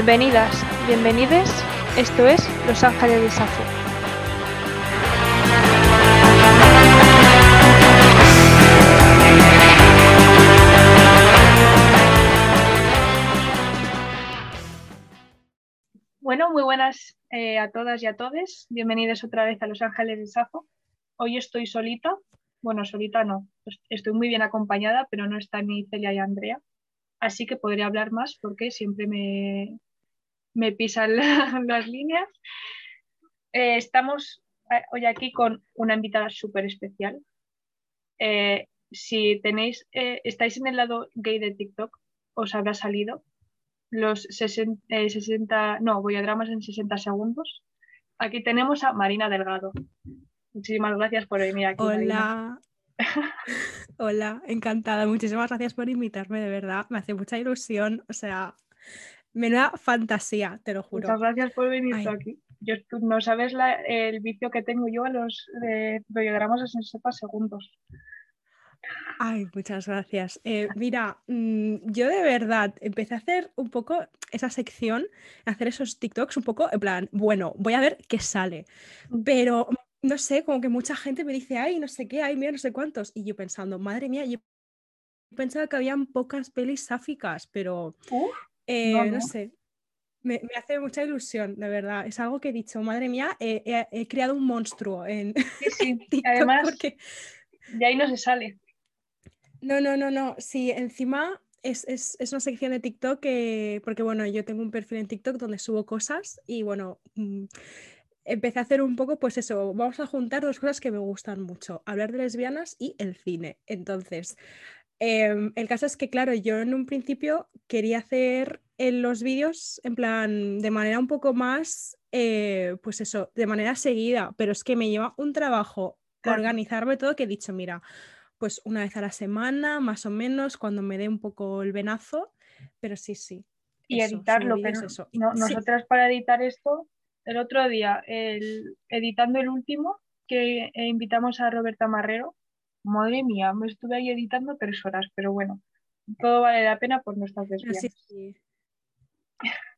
Bienvenidas, bienvenides. Esto es Los Ángeles de Safo. Bueno, muy buenas eh, a todas y a todos. Bienvenidos otra vez a Los Ángeles de Safo. Hoy estoy solita. Bueno, solita no. Estoy muy bien acompañada, pero no está ni Celia y Andrea. Así que podría hablar más porque siempre me, me pisan las líneas. Eh, estamos eh, hoy aquí con una invitada súper especial. Eh, si tenéis, estáis en el lado gay de TikTok, os habrá salido los 60, no, voy a dramas en 60 segundos. Aquí tenemos a Marina Delgado. Muchísimas gracias por venir aquí. Hola. Hola, encantada. Muchísimas gracias por invitarme, de verdad. Me hace mucha ilusión. O sea, Menuda fantasía, te lo juro. Muchas gracias por venir aquí. Yo, tú no sabes el vicio que tengo yo a los eh, radiogramas en 60 segundos. Ay, muchas gracias. Eh, mira, mm, yo de verdad empecé a hacer un poco esa sección, a hacer esos TikToks un poco en plan, bueno, voy a ver qué sale. Mm. Pero no sé, como que mucha gente me dice, ay, no sé qué, ay, mira, no sé cuántos. Y yo pensando, madre mía, yo pensaba que habían pocas pelis sáficas, pero eh, no, sé, me, hace mucha ilusión, de verdad. Es algo que he dicho, madre mía, he creado un monstruo en sí, sí. Además, porque... de ahí no se sale. No, no, no, no. Sí, encima es, una sección de TikTok que, porque bueno, yo tengo un perfil en TikTok donde subo cosas y bueno, mm, empecé a hacer un poco, pues eso, vamos a juntar dos cosas que me gustan mucho, hablar de lesbianas y el cine. Entonces, Em, el caso es que, claro, yo en un principio quería hacer en los vídeos en plan de manera un poco más, eh, pues eso, de manera seguida, pero es que me lleva un trabajo organizarme todo que he dicho, mira, pues una vez a la semana, más o menos, cuando me dé un poco el venazo, pero sí, sí. Y editarlo, pero eso. nosotras para editar esto, el otro día, el, editando el último, que invitamos a Roberta Marrero, Madre mía, me estuve ahí editando tres horas, pero bueno, todo vale la pena por nuestras desvías.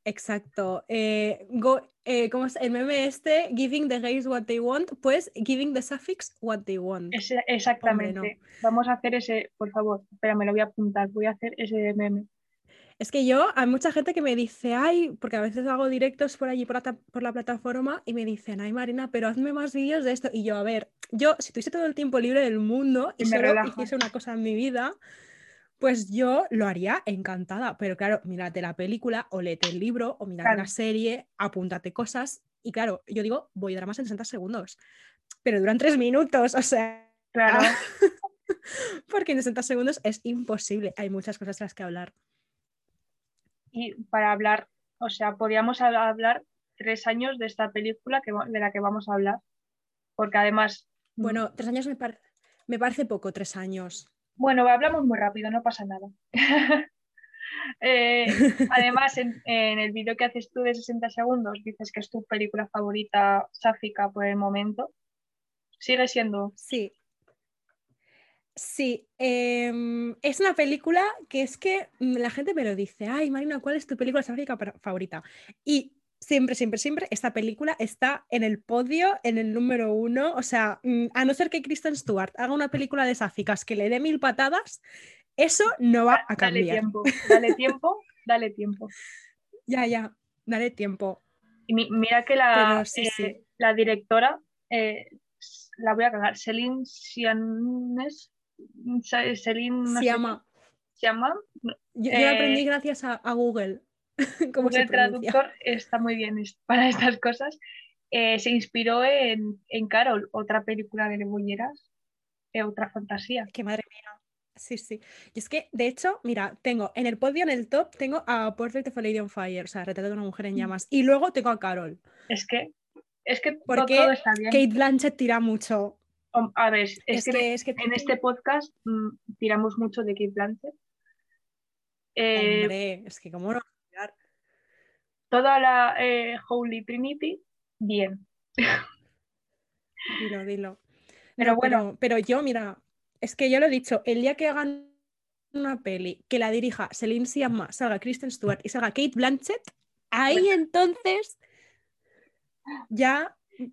Exacto. Eh, eh, ¿Cómo es el meme este? Giving the gays what they want, pues giving the suffix what they want. exactamente. Vamos a hacer ese, por favor, espera, me lo voy a apuntar, voy a hacer ese meme. Es que yo, hay mucha gente que me dice, ay, porque a veces hago directos por allí, por la, plataforma, y me dicen, ay, Marina, pero hazme más vídeos de esto. Y yo, a ver, yo, si tuviese todo el tiempo libre del mundo y, solo hiciese una cosa en mi vida, pues yo lo haría encantada. Pero claro, mírate la película, o léete el libro, o mírate la serie, apúntate cosas. Y claro, yo digo, voy a dar más en 60 segundos. Pero duran tres minutos, o sea. Claro. porque en 60 segundos es imposible. Hay muchas cosas de las que hablar y para hablar, o sea, podríamos hablar tres años de esta película que, de la que vamos a hablar, porque además... Mm, bueno, tres años me, me parece poco, tres años. Bueno, hablamos muy rápido, no pasa nada. Eh, además, en, el vídeo que haces tú de 60 segundos, dices que es tu película favorita sáfica por el momento. ¿Sigue siendo? Sí, Sí, em, es una película que es que mm, la gente me lo dice, ay Marina, ¿cuál es tu película favorita? Y siempre, siempre, siempre esta película está en el podio, en el número uno, o sea, mm, a no ser que Kristen Stewart haga una película de sáficas que le dé mil patadas, eso no va a cambiar. Dale tiempo, dale tiempo, dale tiempo. Ya, ya, dale tiempo. Y mira que la, eh, la directora, eh, la voy a cagar, Celine Sianes, Celine se llama. ¿Se llama? Yo, lo aprendí eh, gracias a, Google. Google Traductor está muy bien para estas cosas. Eh, se inspiró en, Carol, otra película de Lebolleras, eh, otra fantasía. Qué madre mía. Sí, sí. Y es que, de hecho, mira, tengo en el podio, en el top, tengo a Portrait of a Lady on Fire, o sea, retrato de una mujer en mm. llamas. Y luego tengo a Carol. Es que, es que Porque todo está bien. Kate Blanchett tira mucho. A ver, es, que, en este podcast mm, tiramos mucho de Kate Blanchett. Eh, Hombre, es que cómo no Toda la eh, Holy Trinity, bien. Dilo, dilo. Pero bueno. Pero, yo, mira, es que yo lo he dicho, el día que hagan una peli que la dirija Celine Sciamma, salga Kristen Stewart y salga Kate Blanchett, Ahí entonces ya y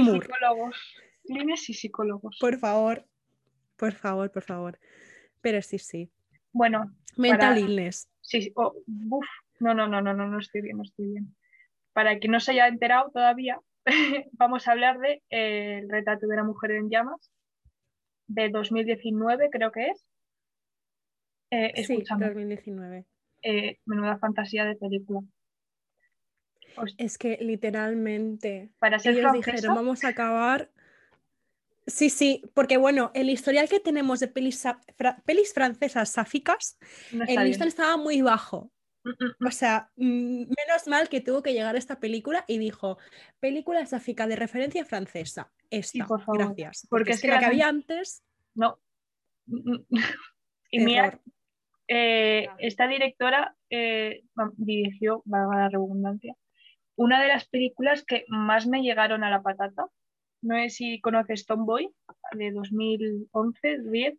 Moore. psicólogos. Clines y psicólogos. Por favor, por favor, por favor. Pero sí, sí. Bueno, Mental Para- illness. sí, oh, buf. No, no, no, no, no, no estoy bien, no estoy bien. Para quien no se haya enterado todavía, vamos a hablar de eh, El retrato de una mujer en llamas, de 2019, creo que es. Eh, Sí, escúchame, 2019. eh, menuda fantasía de película. Es que literalmente para ser ellos francesa, dijeron, vamos a acabar. Sí, sí, porque bueno, el historial que tenemos de pelis, fra- pelis francesas sáficas, no el listón estaba muy bajo. Mm, mm. O sea, mm, menos mal que tuvo que llegar esta película y dijo, película sáfica de referencia francesa. Esta, por favor, gracias. porque Porque es que la que había antes, No. Y mira, eh, esta directora eh, va- dirigió, valga la redundancia, una de las películas que más me llegaron a la patata. No sé si conoces Tomboy, de 2011, 10,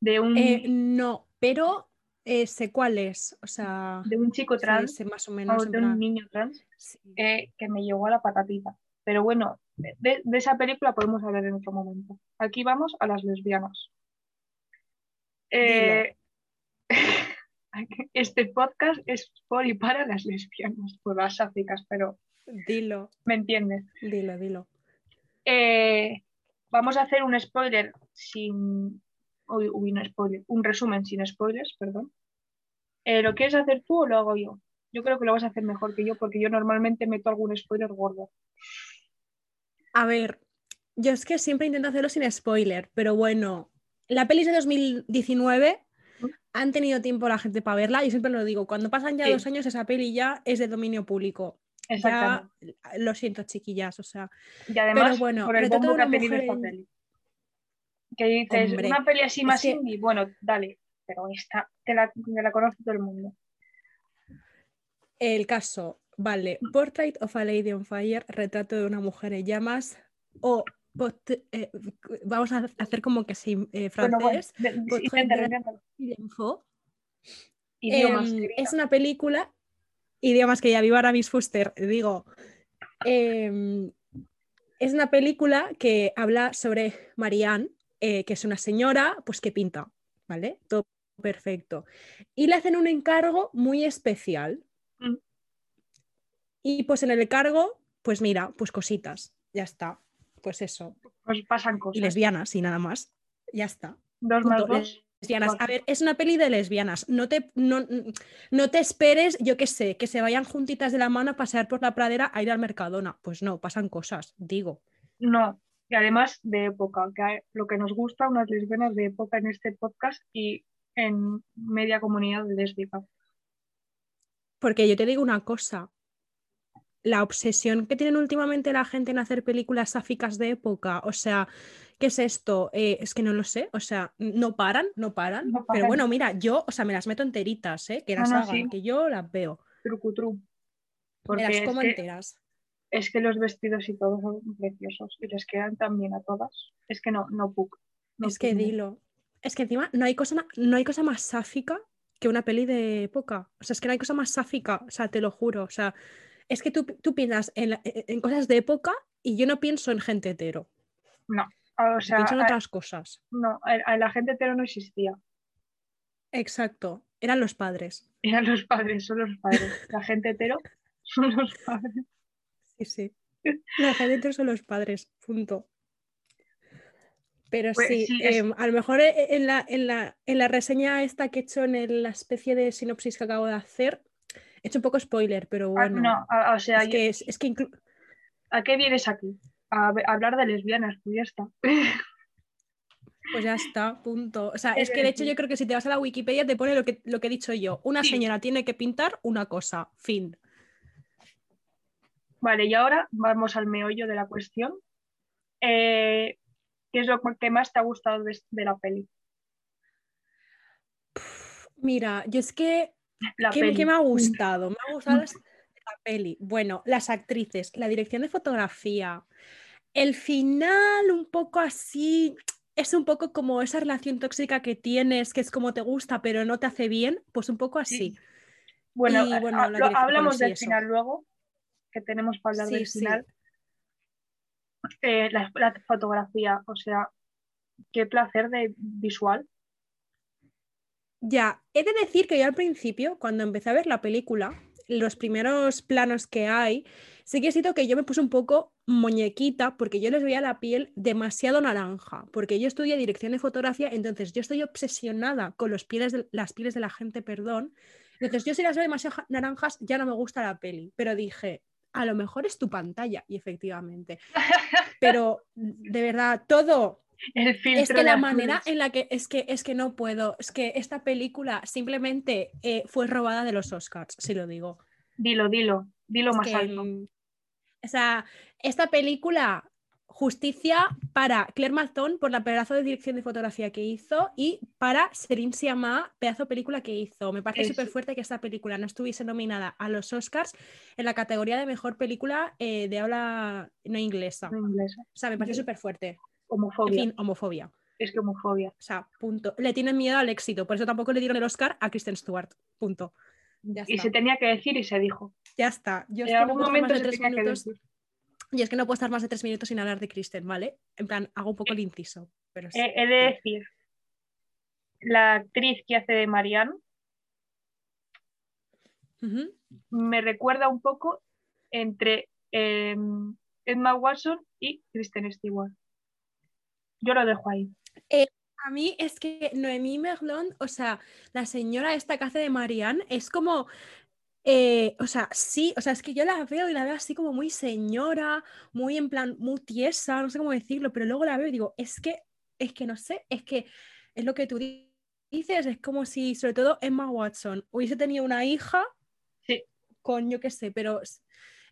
de un, Eh, no, pero eh, sé cuál es. O sea, de un chico trans más o menos. en de un niño trans sí. eh, que me llegó a la patatita. Pero bueno, de, de esa película podemos hablar en otro momento. Aquí vamos a las lesbianas. Eh, este podcast es por y para las lesbianas, por las sáficas, pero Dilo, me entiendes. dilo, dilo. Eh, vamos a hacer un spoiler sin. Uy, uy, no spoiler, un resumen sin spoilers, perdón. Eh, ¿Lo quieres hacer tú o lo hago yo? Yo creo que lo vas a hacer mejor que yo porque yo normalmente meto algún spoiler gordo. A ver, yo es que siempre intento hacerlo sin spoiler, pero bueno, la peli es de 2019, ¿Mm? han tenido tiempo la gente para verla, y siempre lo digo, cuando pasan ya Sí. dos años esa peli ya es de dominio público. Ya, lo siento, chiquillas, o sea, Y además, bueno, por el bombo que una ha tenido esta en- peli. Que dices, Hombre, una peli así más que- indie, bueno, dale, pero esta te la, te la conoce todo el mundo. el caso, vale, Portrait of a Lady on Fire, retrato de una mujer en llamas, o eh, vamos a hacer como que sí, eh, Bueno, bueno, francés, de-. Info. Idiomas, Em, es una película, idiomas que ya viva Aramis Fuster, digo, em, es una película que habla sobre Marianne, eh, que es una señora, pues que pinta, ¿vale? Todo perfecto. Y le hacen un encargo muy especial. Mm. Y pues en el encargo, pues mira, pues cositas, ya está, pues eso. Pues pasan Y cosas. lesbianas y nada más, ya está. Dos más dos. Lesbianas. A ver, es una peli de lesbianas. No te, no, no te esperes, yo qué sé, que se vayan juntitas de la mano a pasear por la pradera a ir al Mercadona. Pues no, pasan cosas, digo. No, y además de época, que lo que nos gusta, unas lesbianas de época en este podcast y en media comunidad lésbica. Porque yo te digo una cosa. La obsesión que tienen últimamente la gente en hacer películas sáficas de época, o sea, ¿qué es esto? Eh, es que no lo sé, o sea, no paran, no paran. No Pero bueno, mira, yo, o sea, me las meto enteritas, ¿eh? Que las hagan, sí. que yo las veo. Trucutru. Me Porque es que, enteras. es que los vestidos y todo son preciosos y les quedan tan bien a todas. Es que no, no. No Es que dilo. Es que encima no hay cosa, no hay cosa más sáfica que una peli de época. O sea, es que no hay cosa más sáfica, o sea, te lo juro. O sea, es que tú, tú piensas en, la- en- cosas de época y yo no pienso en gente hetero. Ah, O sea, pienso en a- otras cosas. no, a- a la gente hetero no existía. Exacto. Eran los padres. Eran los padres, son los padres. La gente hetero son los padres. Sí, sí. La gente hetero son los padres. Punto. Pero Pues sí, sí, es- em, a lo mejor eh, en la, en, la, en la reseña esta que he hecho en el- la especie de sinopsis que acabo de hacer, he hecho un poco spoiler, pero Ah, bueno. no, a- o sea, es que, es, es que inclu- ¿a qué vienes aquí? A, hablar de lesbianas, pues ya está. Pues ya está, punto. O sea, ¿Qué es que de hecho yo creo que si te vas a la Wikipedia te pone lo que, lo que he dicho yo. Una Sí. señora tiene que pintar una cosa, fin. Vale, y ahora vamos al meollo de la cuestión. Eh, ¿qué es lo que más te ha gustado de, de la peli? Mira, yo es que, La ¿qué, peli. qué me ha gustado? Me ha gustado Mm. las- la peli. Bueno, las actrices, la dirección de fotografía, el final un poco así, es un poco como esa relación tóxica que tienes, que es como te gusta, pero no te hace bien, pues un poco así. Sí. Bueno, Y, bueno, ha- la lo- dirección, hablamos del eso. final luego, que tenemos para hablar Sí, del sí. final. Eh, la, la fotografía, o sea, qué placer de visual. Ya, he de decir que yo al principio, cuando empecé a ver la película, los primeros planos que hay, sí que siento que yo me puse un poco muñequita porque yo les veía la piel demasiado naranja, porque yo estudié dirección de fotografía, entonces yo estoy obsesionada con los las pieles de la gente, perdón. Entonces yo si las veo demasiado ja- naranjas ya no me gusta la peli, pero dije, a lo mejor es tu pantalla, y efectivamente. Pero de verdad, todo, El filtro es que la manera en la que es que es que no puedo, es que esta película simplemente eh, fue robada de los Oscars, si lo digo. Dilo, dilo, dilo Es más que, alto. mm, o sea, esta película justicia para Claire Mazón por la pedazo de dirección de fotografía que hizo y para Serin Siamá, pedazo de película que hizo. Me parece súper fuerte que esta película no estuviese nominada a los Oscars en la categoría de mejor película eh, de habla no inglesa. En inglés. O sea, me parece súper fuerte. En Homofobia. fin, homofobia. Es que homofobia. O sea, punto. Le tienen miedo al éxito, por eso tampoco le dieron el Oscar a Kristen Stewart. Punto. Ya Y está. se tenía que decir y se dijo. Ya está. Yo En algún momento de se tres tenía que minutos. decir. Y es que no puedo estar más de tres minutos sin hablar de Kristen, ¿vale? En plan, hago un poco el inciso. Pero sí. Eh, he de decir, la actriz que hace de Marianne me recuerda un poco entre eh, Emma Watson y Kristen Stewart. Yo lo dejo ahí. A mí es que Noemí Merlon, o sea, la señora esta que hace de Marianne, es como. eh, o sea, sí, o sea, es que yo la veo y la veo así como muy señora, muy en plan, muy tiesa, no sé cómo decirlo, pero luego la veo y digo, es que, es que no sé, es que es lo que tú di- dices, es como si, sobre todo Emma Watson, hubiese tenido una hija Sí. con, yo qué sé, pero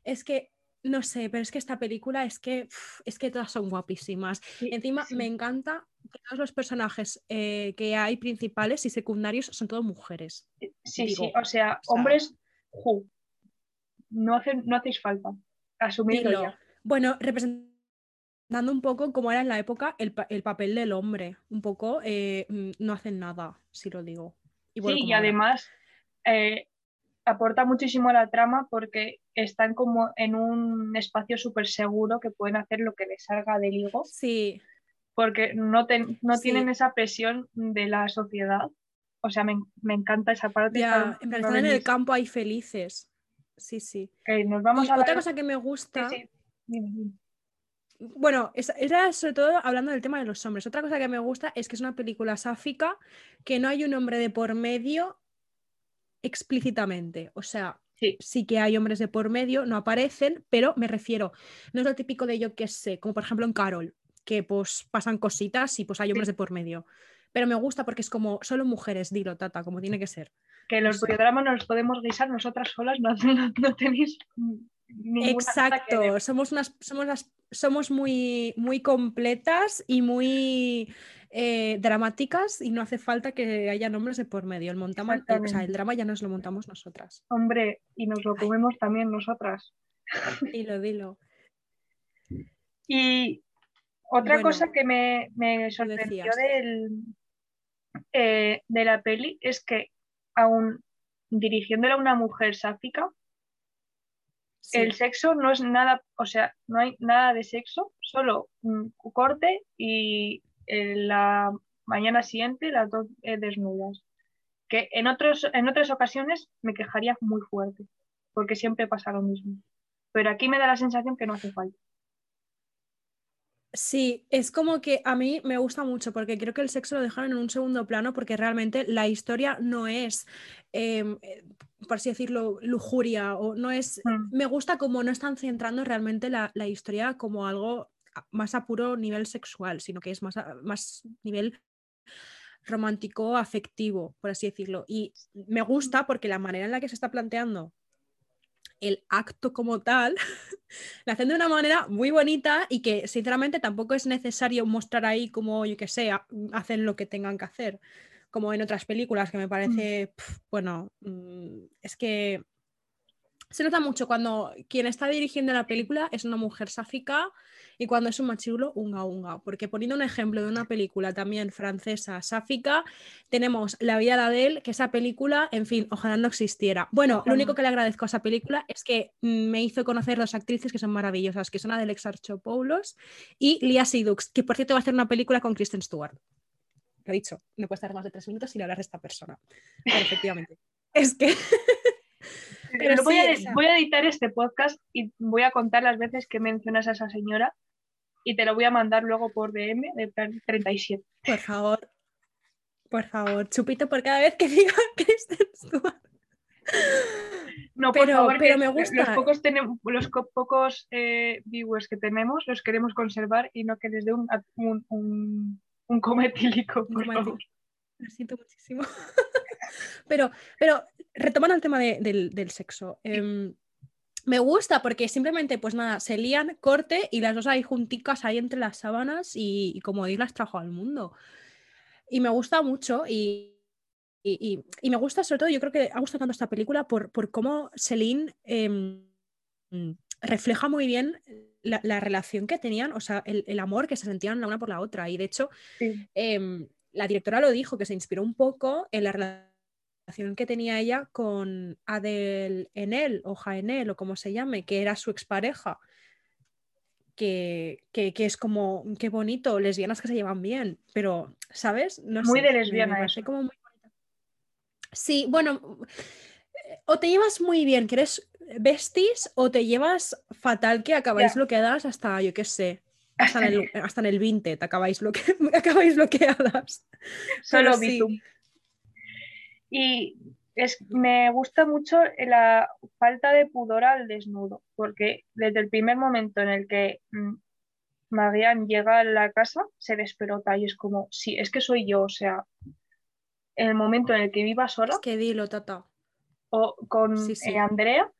es que, no sé, pero es que esta película es que, es que todas son guapísimas. Sí, Encima sí. me encanta que todos los personajes eh, que hay principales y secundarios son todos mujeres. Sí, digo, sí, o sea, o hombres, ju, no, hacen, no hacéis falta. Asumirlo Dilo. ya. Bueno, representando un poco cómo era en la época el, pa- el papel del hombre. Un poco eh, mm, no hacen nada, si lo digo. Igual Sí, como y además eh, aporta muchísimo a la trama porque están como en un espacio súper seguro que pueden hacer lo que les salga del higo Sí, porque no, ten- no Sí. tienen esa presión de la sociedad. O sea, me, me encanta esa parte. ya, en están en el campo ahí felices. Sí, sí. Ok, nos vamos Y a otra cosa que me Sí, gusta, sí. Dime. bueno, es- era sobre todo hablando del tema de los hombres. Otra cosa que me gusta es que es una película sáfica, que no hay un hombre de por medio explícitamente. O sea, Sí. sí que hay hombres de por medio, no aparecen, pero me refiero, no es lo típico de yo que sé, como por ejemplo en Carol, que pues pasan cositas y pues hay hombres de por medio. Pero me gusta porque es como solo mujeres, dilo, tata, como tiene que ser. Que los Sí. biodramas nos los podemos guisar nosotras solas, no, no, no tenéis que Exacto, somos unas, somos las, somos muy, muy completas y muy eh, dramáticas y no hace falta que haya nombres de por medio. El montama- eh, o sea, el drama ya nos lo montamos nosotras. Hombre, y nos lo comemos también nosotras. Dilo, dilo. Y otra Bueno, cosa que me, me sorprendió del, eh, de la peli es que aún dirigiéndola a una mujer sáfica, El sexo no es nada, o sea, no hay nada de sexo, solo un corte y eh, la mañana siguiente las dos eh, desnudas. Que en, otros, en otras ocasiones me quejaría muy fuerte, porque siempre pasa lo mismo. Pero aquí me da la sensación que no hace falta. Sí, es como que a mí me gusta mucho porque creo que el sexo lo dejaron en un segundo plano porque realmente la historia no es, em, eh, por así decirlo, lujuria o no es... Mm. Me gusta como no están centrando realmente la, la historia como algo más a puro nivel sexual, sino que es más, a- más nivel romántico, afectivo, por así decirlo. Y me gusta porque la manera en la que se está planteando el acto como tal, lo hacen de una manera muy bonita y que sinceramente tampoco es necesario mostrar ahí como, yo que sé, ha- hacen lo que tengan que hacer, como en otras películas que me parece, pf, bueno, mm, es que se nota mucho cuando quien está dirigiendo la película es una mujer sáfica y cuando es un machirulo, unga unga. Porque poniendo un ejemplo de una película también francesa, sáfica, tenemos La vida de Adele, que esa película, en fin, ojalá no existiera. Bueno, lo único que le agradezco a esa película es que me hizo conocer dos actrices que son maravillosas, que son Adele Exarchopoulos y Lia Seydoux, que por cierto va a hacer una película con Kristen Stewart. Lo he dicho, no puede estar más de tres minutos sin hablar de esta persona. Pero efectivamente. es que... Pero voy, a, voy, a, editar este podcast y voy a contar las veces que mencionas a esa señora y te lo voy a mandar luego por DM de 37. Por favor, por favor, chupito por cada vez que diga Kristen Stewart. No, pero, pero me gusta. Los pocos, los pocos eh, viewers que tenemos los queremos conservar y no que les dé un, un, un, cometílico. Lo siento muchísimo. pero, pero retomando el tema del, del, sexo. Eh, me gusta porque simplemente, pues nada, se lían, corte y las dos ahí junticas ahí entre las sábanas y, como Dios las trajo al mundo. Y me gusta mucho y, y, me gusta sobre todo, yo creo que ha gustado tanto esta película por, por cómo Celine em, refleja muy bien la, relación que tenían, o sea, el, amor que se sentían la una por la otra. Y de hecho, em, la directora lo dijo, que se inspiró un poco en la relación que tenía ella con Adel Enel o Jaenel o como se llame, que era su expareja. Que, que, es como, qué bonito, lesbianas que se llevan bien, pero, ¿sabes? No muy de lesbiana. Sí, bueno, o te llevas muy bien, que eres besties, o te llevas fatal que acabáis lo que das hasta, yo qué sé, hasta en, el, hasta en el 20 te acabáis, lo que, acabáis bloqueadas. Solo sí. Y es, me gusta mucho la falta de pudor al desnudo, porque desde el primer momento en el que mm, Marianne llega a la casa, se desperota y es como, sí, es que soy yo, o sea, en el momento en el que viva sola. Es que dilo, tata. O con eh, Andrea,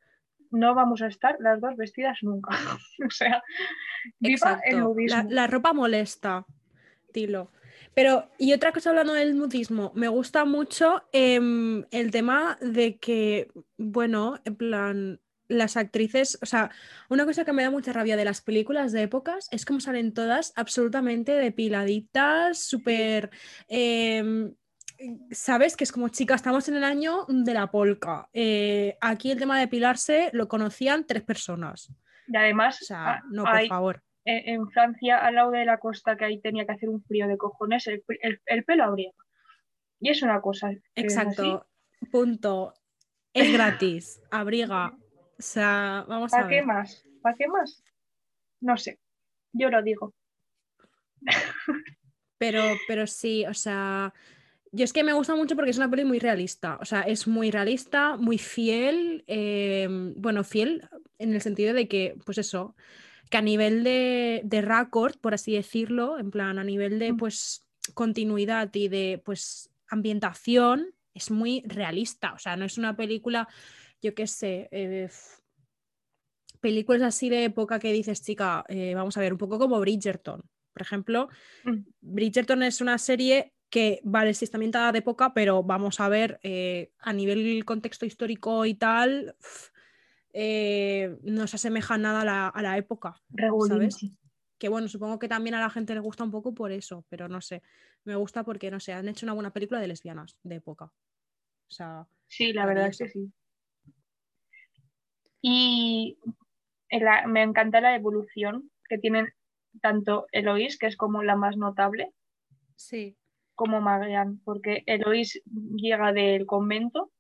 no vamos a estar las dos vestidas nunca. o sea, viva el nudismo. La, la, ropa molesta, dilo. Pero, y otra cosa hablando del nudismo, me gusta mucho em, el tema de que, bueno, en plan, las actrices, o sea, una cosa que me da mucha rabia de las películas de épocas es como salen todas absolutamente depiladitas, súper... Em, Sabes que es como, chica, estamos en el año de la polca. Eh, aquí el tema de depilarse lo conocían tres personas. Y además, o sea, no, por favor en Francia, al lado de la costa, que ahí tenía que hacer un frío de cojones, el, pelo abriga. Y es una cosa. Exacto. Punto. Es gratis. abriga. O sea, vamos a ver. ¿Para qué más? ¿Para qué más? No sé. Yo lo digo. Pero, pero sí, o sea, yo es que me gusta mucho porque es una peli muy realista. O sea, es muy realista, muy fiel. Eh, bueno, fiel en el sentido de que, pues eso, que a nivel de, de record, por así decirlo, en plan, a nivel de pues continuidad y de pues ambientación, es muy realista. O sea, no es una película, yo qué sé, eh, películas así de época que dices, chica, eh, vamos a ver, un poco como Bridgerton. Por ejemplo, mm. Bridgerton es una serie que, vale, sí está ambientada de época, pero vamos a ver, eh, a nivel contexto histórico y tal, eh, no se asemeja nada a la, época. ¿sabes? Que bueno, supongo que también a la gente le gusta un poco por eso, pero no sé. Me gusta porque, no sé, han hecho una buena película de lesbianas de época. O sea, sí, la verdad es que sí. Y me encanta la evolución que tienen tanto Eloís, que es como la más notable, sí. como Marianne, porque Eloís llega del convento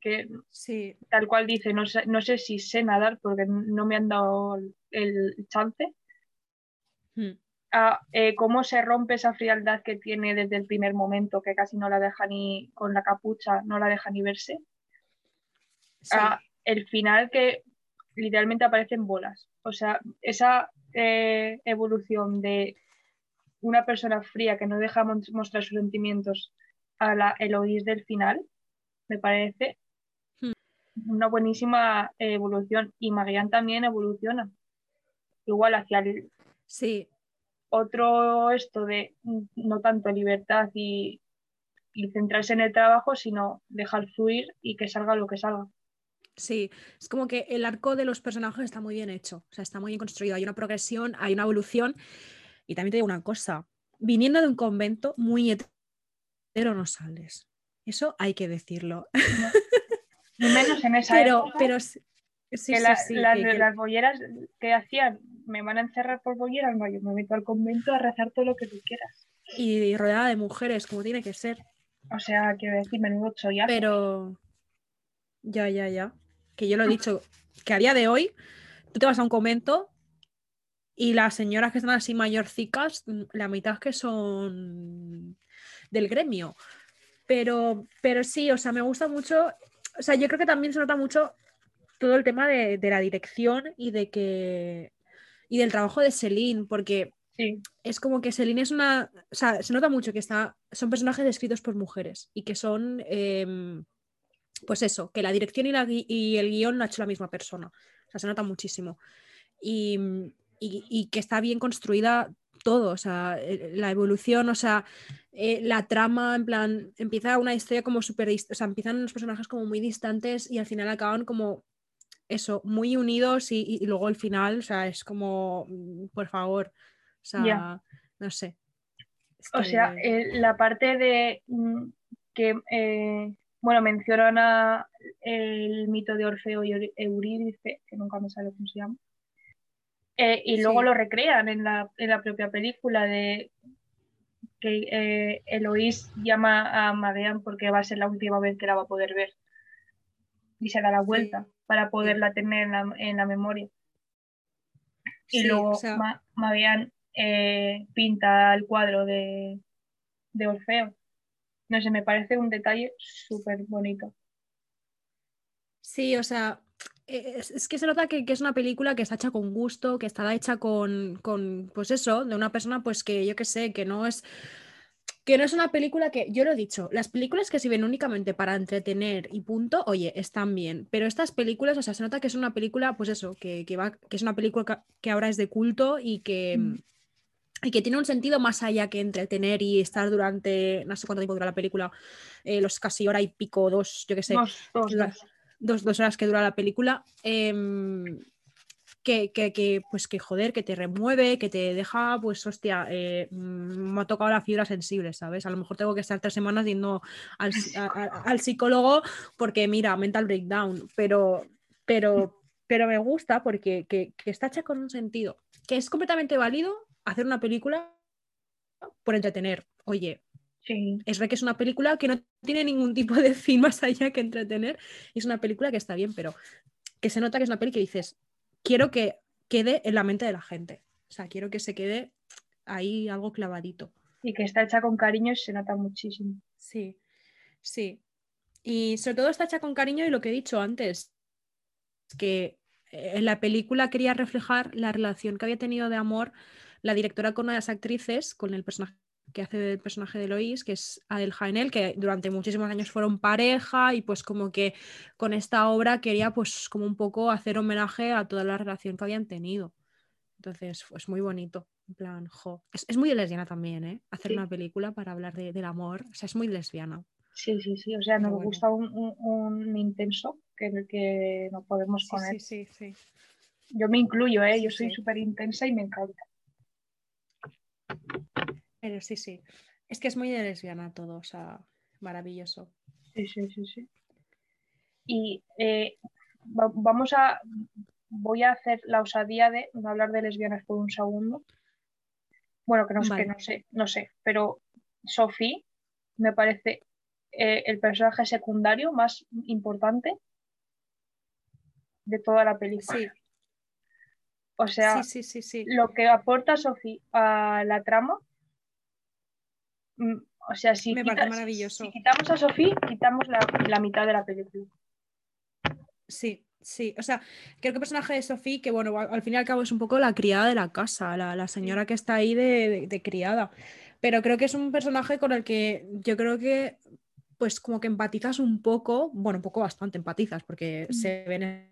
que sí. tal cual dice, no sé, no sé si sé nadar porque no me han dado el chance. Hmm. Eh, cómo se rompe esa frialdad que tiene desde el primer momento, que casi no la deja ni con la capucha, no la deja ni verse. el final que literalmente aparecen bolas. O sea, esa eh, evolución de una persona fría que no deja mostrar sus sentimientos a la Eloís del final me parece hmm. una buenísima evolución. Y Marianne también evoluciona. Igual hacia el sí. otro esto de no tanto libertad y, centrarse en el trabajo, sino dejar fluir y que salga lo que salga. Sí, es como que el arco de los personajes está muy bien hecho, o sea, está muy bien construido, hay una progresión, hay una evolución. Y también te digo una cosa, viniendo de un convento muy hetero no sales. Eso hay que decirlo. Ni menos en esa pero, época, pero sí, sí, que sí, la- sí, las, que- las bolleras que hacían, me van a encerrar por bolleras, no, yo me meto al convento a rezar todo lo que tú quieras. y rodeada de mujeres, como tiene que ser. O sea, quiero decir, menudo chollazo. Pero ya, ya, ya. Que yo lo he dicho, que a día de hoy tú te vas a un convento y las señoras que están así mayorcicas, la mitad que son del gremio. Pero, pero sí, o sea, me gusta mucho. O sea, yo creo que también se nota mucho todo el tema de, de la dirección y de que. y del trabajo de Celine, porque Sí, es como que Celine es una. O sea, se nota mucho que está, son personajes escritos por mujeres y que son. em, pues eso, que la dirección y, la y el guion lo ha hecho la misma persona. O sea, se nota muchísimo. Y, y- y que está bien construida todo, o sea, eh, la evolución, o sea, eh, la trama, en plan, empieza una historia como súper, o sea, empiezan los personajes como muy distantes y al final acaban como eso, muy unidos y, luego el final, o sea, es como, mm, por favor, o sea, no sé. O sea, eh, la parte de mm, que, eh, bueno, mencionan a el mito de Orfeo y Eur- Eurídice, que nunca me sale cómo se llama, Eh, y luego Sí. lo recrean en la, en la propia película de que eh, Eloís llama a Madean porque va a ser la última vez que la va a poder ver y se da la vuelta para poderla tener en la, en la memoria. Y sí, luego o sea, Ma- Madean eh, pinta el cuadro de, de Orfeo. No sé, me parece un detalle súper bonito. Sí, o sea, es, es que se nota que, que es una película que está hecha con gusto, que está hecha con, con, pues eso, de una persona, pues que yo qué sé, que no es, que no es una película que, yo lo he dicho, las películas que sirven únicamente para entretener y punto, oye, están bien, pero estas películas, o sea, se nota que es una película, pues eso, que, que va, que es una película que, que ahora es de culto y que... Mm. Y que tiene un sentido más allá que entretener y estar durante, no sé cuánto tiempo dura la película, eh, los casi hora y pico, dos, yo qué sé, Dos, dos. Dos, dos horas que dura la película, em, que, que, que, pues que joder, que te remueve, que te deja, pues hostia, eh, mm, me ha tocado la fibra sensible, ¿sabes? A lo mejor tengo que estar tres semanas yendo al, al psicólogo porque, mira, mental breakdown, pero, pero, pero me gusta porque que, que está hecha con un sentido, que es completamente válido hacer una película por entretener. Oye, Sí, es verdad que es una película que no tiene ningún tipo de fin más allá que entretener. y Es una película que está bien, pero que se nota que es una peli que dices, quiero que quede en la mente de la gente. O sea, quiero que se quede ahí algo clavadito. y que está hecha con cariño y se nota muchísimo. Sí, sí. Y sobre todo está hecha con cariño y lo que he dicho antes, que eh, en la película quería reflejar la relación que había tenido de amor la directora con las actrices, con el personaje que hace del personaje de Lois, que es Adel Jaenel, que durante muchísimos años fueron pareja y pues como que con esta obra quería pues como un poco hacer homenaje a toda la relación que habían tenido. Entonces, pues muy bonito. En plan, jo. Es, es muy lesbiana también, ¿eh? Hacer Sí. una película para hablar de- del amor. O sea, es muy lesbiana. Sí, sí, sí. O sea, nos bueno. gusta un, un- un intenso que, que no podemos con él. sí, sí. Yo me incluyo, ¿eh? Yo Sí, soy sí. súper intensa y me encanta. Pero sí, sí. Es que es muy de lesbiana todo, o sea, maravilloso. Sí, sí, sí, sí. Y eh, va- vamos a. Voy a hacer la osadía de no hablar de lesbianas por un segundo. Bueno, que no, sé, Vale. que no sé, no sé, pero Sophie me parece eh, el personaje secundario más importante de toda la película. Sí, O sea, sí, sí, sí, sí. lo que aporta Sophie a la trama, o sea, si, Me quita- parece maravilloso. si quitamos a Sophie, quitamos la, la mitad de la película. Sí, sí. O sea, creo que el personaje de Sophie, que bueno, al al fin y al cabo es un poco la criada de la casa, la, la señora que está ahí de, de- de criada. Pero creo que es un personaje con el que yo creo que, pues como que empatizas un poco, bueno, un poco bastante empatizas, porque Mm. se ven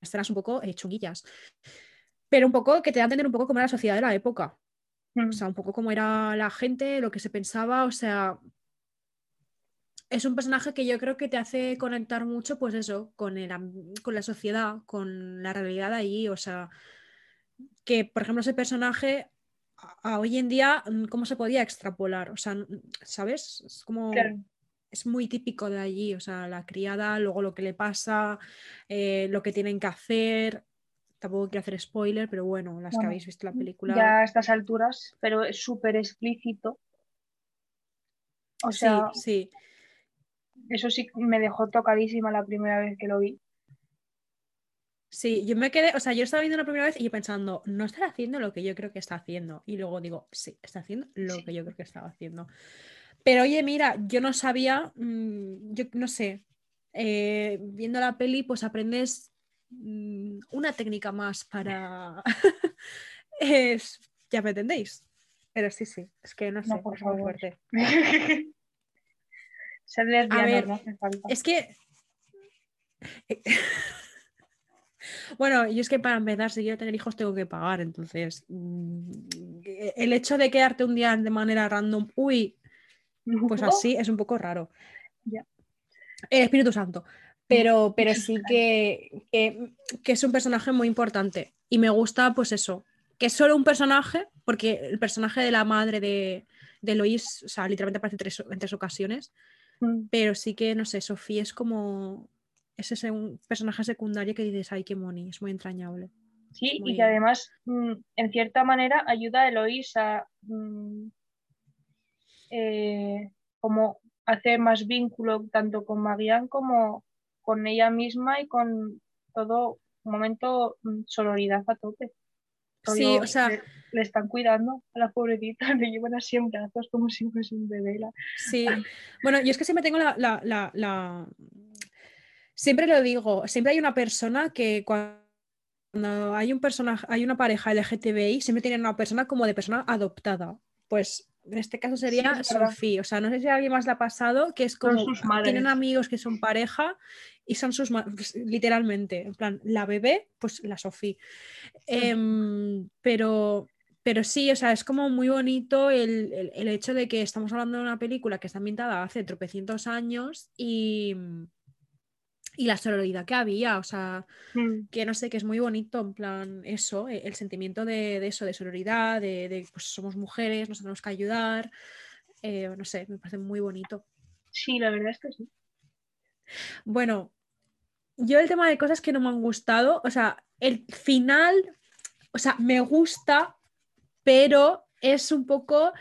escenas un poco eh, chunguillas. Pero un poco que te da a entender un poco cómo era la sociedad de la época. Mm, O sea, un poco cómo era la gente, lo que se pensaba, o sea, es un personaje que yo creo que te hace conectar mucho, pues eso, con, el, con la sociedad, con la realidad allí. O sea, que por ejemplo ese personaje a, hoy en día, mm, ¿cómo se podía extrapolar? O sea, ¿sabes? Es como... Es muy típico de allí, o sea, la criada, luego lo que le pasa, eh, lo que tienen que hacer. Tampoco quiero hacer spoiler, pero bueno, las que habéis visto la película. Ya a estas alturas, pero es súper explícito. O sea, sí, sí. Eso sí me dejó tocadísima la primera vez que lo vi. Sí, yo me quedé, o sea, yo estaba viendo la primera vez y pensando, no está haciendo lo que yo creo que está haciendo. Y luego digo, sí, está haciendo lo que yo creo que estaba haciendo. Pero oye, mira, yo no sabía, mm, yo no sé, eh, viendo la peli, pues aprendes una técnica más para. es, ya me entendéis. Pero sí, sí, es que no sé, por es muy favor. fuerte. Ser A lesbiana ver, no hace falta. Es que. Bueno, y es que para empezar, si quiero tener hijos, tengo que pagar. Entonces, mm, el hecho de quedarte un día de manera random, uy, pues así es un poco raro. El Espíritu Santo. Pero, pero sí que, que- que es un personaje muy importante. Y me gusta, pues eso, que es solo un personaje, porque el personaje de la madre de, de Lois, o sea, literalmente aparece tres- en tres ocasiones. Mm, Pero sí que, no sé, Sofía es como. Es ese un personaje secundario que dices, ay, qué moni, es muy entrañable. Sí, muy- y que además, mm, en cierta manera, ayuda a Eloís a mm, eh, como hacer más vínculo tanto con Marianne como con ella misma y con todo momento mm, sororidad a tope. Sí, o sea- le, le están cuidando a la pobrecita, le llevan así en brazos como si fuese un bebé. la- Sí, bueno, yo es que siempre tengo la, la- la- la- Siempre lo digo, siempre hay una persona que cuando hay un personaje, hay una pareja LGTBI, siempre tienen una persona como de persona adoptada. Pues en este caso sería verdad. Sofía. O sea, no sé si a alguien más le ha pasado, que es como tienen amigos que son pareja y son sus pues, literalmente, en plan, la bebé, pues la Sofía. Em, pero, pero sí, o sea, es como muy bonito el, el- el hecho de que estamos hablando de una película que está ambientada hace tropecientos años y, y la sororidad que había, o sea, Mm, que no sé, que es muy bonito, en plan, eso, e- el sentimiento de, de eso, de sororidad, de, de, pues somos mujeres, nos tenemos que ayudar, eh, no sé, me parece muy bonito. Sí, la verdad es que sí. Bueno, yo el tema de cosas que no me han gustado, o sea, el final, o sea, me gusta, pero es un poco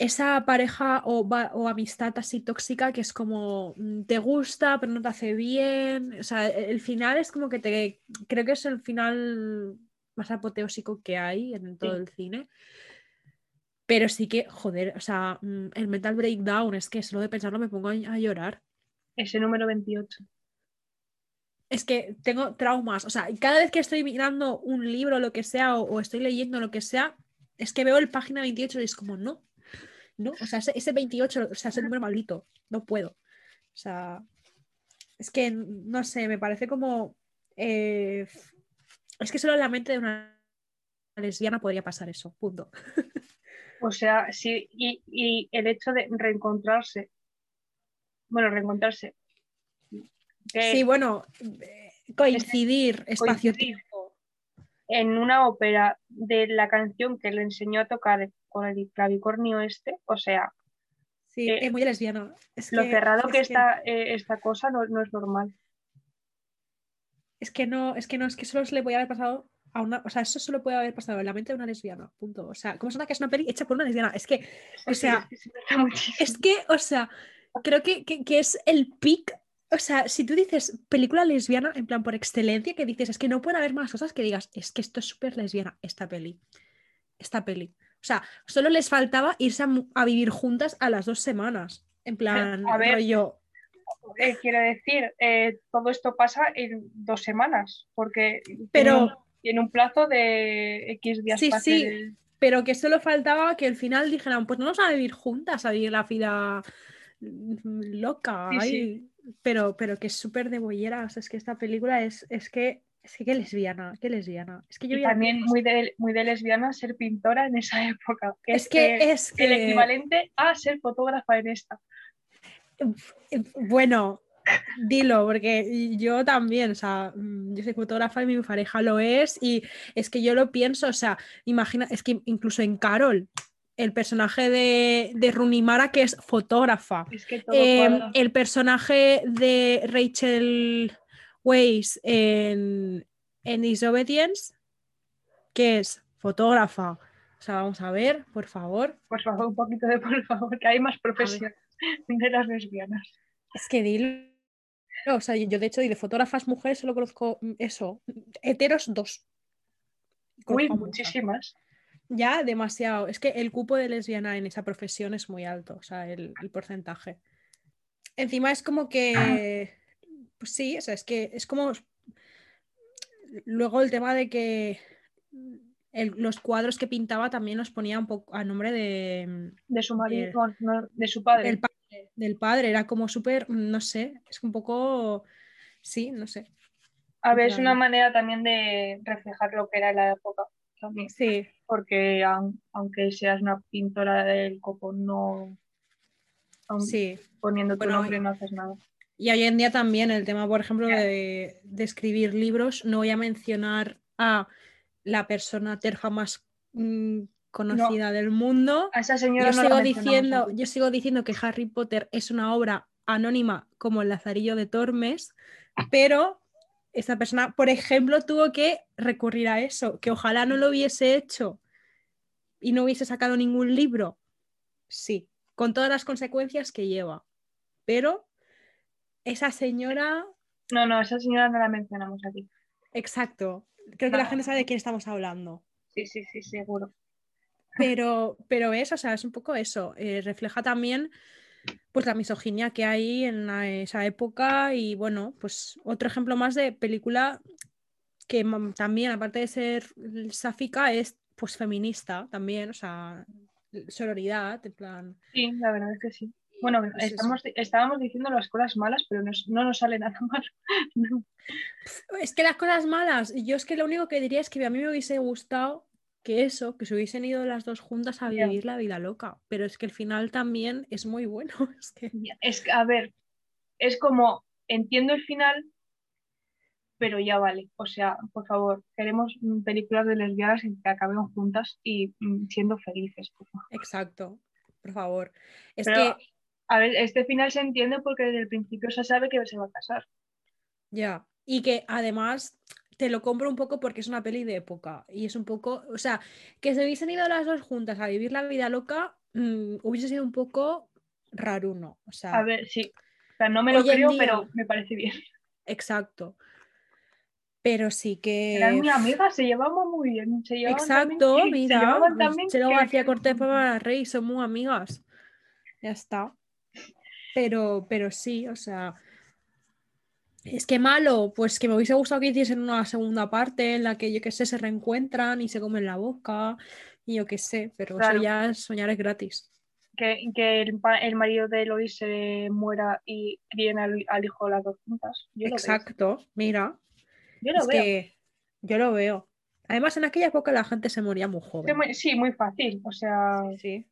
esa pareja o, amistad así tóxica que es como mm, te gusta, pero no te hace bien. O sea, e- el final es como que te. Creo que es el final más apoteósico que hay en todo Sí. el cine. Pero sí que, joder, o sea, mm, el mental breakdown es que solo de pensarlo me pongo a, a llorar. Ese número 28. Es que tengo traumas, o sea, cada vez que estoy mirando un libro, lo que sea, o, o estoy leyendo lo que sea, es que veo el página 28 y es como, no, no, o sea, ese, ese 28, o sea, es el número maldito, no puedo. O sea, es que, no sé, me parece como... eh, es que solo en la mente de una lesbiana podría pasar eso, punto. O sea, sí, y, y el hecho de reencontrarse, bueno, reencontrarse, Sí, bueno, eh, coincidir, espacio-tiempo. En una ópera de la canción que le enseñó a tocar con el clavicornio este, o sea, Sí, eh, es muy lesbiana. Es lo que- cerrado es que está eh, esta cosa no, no es normal. Es que no, es que no, es que solo se le puede haber pasado a una, o sea, eso solo puede haber pasado en la mente de una lesbiana, punto. O sea, ¿cómo suena que es una peli hecha por una lesbiana? Es que, o sea, es que, o sea, creo que, que- que es el pic. O sea, si tú dices película lesbiana, en plan por excelencia, que dices, es que no puede haber más cosas que digas, es que esto es súper lesbiana, esta peli. Esta peli. O sea, solo les faltaba irse a, vivir juntas a las dos semanas. En plan, A ver, rollo. Eh, quiero decir, eh, todo esto pasa en dos semanas, porque Pero- tiene un, plazo de X días Sí, sí. el- Pero que solo faltaba que al final dijeran, pues no vamos a vivir juntas, a vivir la vida mm, loca. Sí, sí. Ay". Pero, pero que es súper de bolleras. Es que esta película es, es que es que qué lesbiana, qué lesbiana. Es que yo Y también muy de, muy de lesbiana ser pintora en esa época. que es que es el equivalente a ser fotógrafa en esta. Bueno, dilo, porque yo también, o sea, mm, yo soy fotógrafa y mi pareja lo es, y es que yo lo pienso, o sea, imagina, es que incluso en Carol, el personaje de, de Runimara, que es fotógrafa, em, el personaje de Rachel Weisz en, en Disobedience, que es fotógrafa. O sea, vamos a ver, por favor. Por favor, un poquito de por favor, que hay más profesiones de las lesbianas. Es que dilo. O sea, yo de hecho, y de fotógrafas mujeres solo conozco eso. Heteros, dos. Uy, muchísimas. Ya, demasiado. Es que el cupo de lesbiana en esa profesión es muy alto, o sea, el, porcentaje. Encima es como que. Pues sí, o sea, es que es como. Luego el tema de que los cuadros que pintaba también los ponía un poco a nombre de. De su marido, de su padre. Del padre, del padre. Era como súper, no sé, es un poco. Sí, no sé. A ver, es una manera también de reflejar lo que era la época también. Sí. Porque aunque seas una pintora del copo, no. Sí. Poniendo tu nombre no haces nada. Y hoy en día también el tema, por ejemplo, de, de escribir libros, no voy a mencionar a la persona terfa más mm, conocida del mundo. A esa señora yo, sigo diciendo, yo sigo diciendo que Harry Potter es una obra anónima como el Lazarillo de Tormes, pero esta persona, por ejemplo, tuvo que recurrir a eso, que ojalá no lo hubiese hecho y no hubiese sacado ningún libro. Sí, con todas las consecuencias que lleva. Pero esa señora... No, no, esa señora no la mencionamos aquí. Exacto creo que la gente sabe de quién estamos hablando. Sí, sí, sí, seguro. Pero, pero es, o sea, es un poco eso. Eh, refleja también pues la misoginia que hay en esa época y bueno, pues otro ejemplo más de película que también, aparte de ser sáfica, es pues feminista también, o sea, sororidad, en plan. Sí, la verdad es que sí. Bueno, pues estábamos diciendo las cosas malas, pero no, nos sale nada mal. Es que las cosas malas, yo es que lo único que diría es que a mí me hubiese gustado que eso, que se hubiesen ido las dos juntas a vivir la vida loca, pero es que el final también es muy bueno. Es que... es a ver, es como, entiendo el final, pero ya vale. O sea, por favor, queremos películas de lesbianas en que acaben juntas y mm, siendo felices. Exacto, por favor. Es que a ver, este final se entiende porque desde el principio se sabe que se va a casar. Ya, y que además te lo compro un poco porque es una peli de época y es un poco, o sea, que se hubiesen ido las dos juntas a vivir la vida loca mm, hubiese sido un poco raruno. O sea, a ver, sí. O sea, no me lo creo, pero me parece bien. Exacto. Pero sí que. Eran muy amigas, se llevaban muy bien. Exacto, mira. Se, lo hacía Cortés para Rey, son muy amigas. Ya está. Pero, pero sí, o sea, es que malo, pues que me hubiese gustado que hiciesen una segunda parte en la que, yo qué sé, se reencuentran y se comen la boca y yo qué sé, pero eso ya soñar es gratis. Que, que el, el, marido de Eloy se muera y críen al, hijo las dos juntas. Exacto, mira. Yo lo veo. yo lo veo. Además, en aquella época la gente se moría muy joven. Sí, muy, fácil. O sea, sí.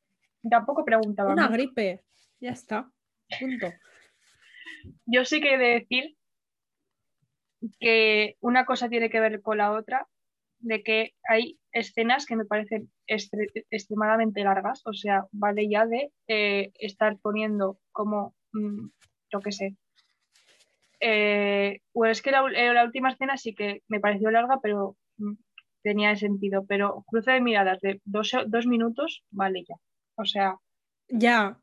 Tampoco preguntaba. Una gripe, ya está. Punto. Yo sí que he de decir que una cosa tiene que ver con la otra, de que hay escenas que me parecen extremadamente largas, o sea, vale ya de eh, estar poniendo como, mm, yo qué sé. Eh, bueno, es que eh, la, última escena sí que me pareció larga, pero mm, tenía sentido, pero cruce de miradas de dos, dos minutos, vale ya. O sea. Ya,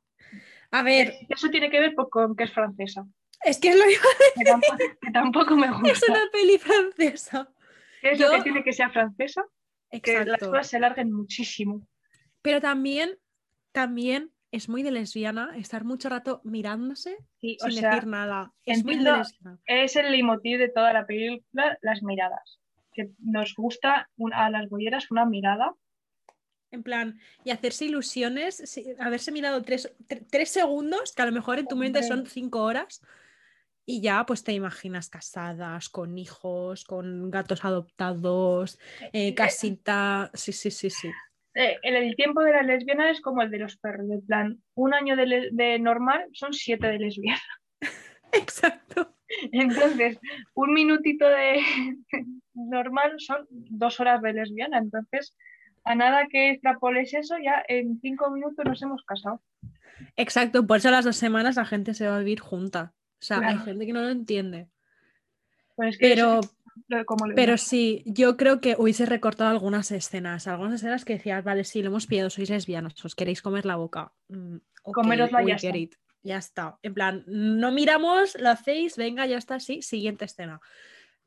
a ver. Eso tiene que ver con que es francesa. Es que es lo que tampoco, me gusta. Es una peli francesa. es lo que tiene que ser francesa? Que las cosas se alarguen muchísimo. Pero también, también es muy de lesbiana estar mucho rato mirándose sin decir nada. Es muy de lesbiana. Es el leitmotiv de toda la película, las miradas. Que nos gusta a las bolleras una mirada en plan, y hacerse ilusiones, haberse mirado tres, segundos, que a lo mejor en tu mente son cinco horas, y ya pues te imaginas casadas, con hijos, con gatos adoptados, eh, casita. Sí, sí, sí, sí. eh, el, el tiempo de las lesbianas es como el de los perros, de plan, un año de, de normal son siete de lesbiana. Exacto. Entonces, un minutito de normal son dos horas de lesbiana. Entonces, a nada que extrapoles eso, ya en cinco minutos nos hemos casado. Exacto, por eso a las dos semanas la gente se va a vivir junta. O sea, hay gente que no lo entiende. Es que Pero, es pero sí, yo creo que hubiese recortado algunas escenas. Algunas escenas que decías, vale, sí, lo hemos pillado, sois lesbianos, os queréis comer la boca. Mm, ok, Comérosla y we ya está. it. Ya está. En plan, no miramos, lo hacéis, venga, ya está, sí, siguiente escena.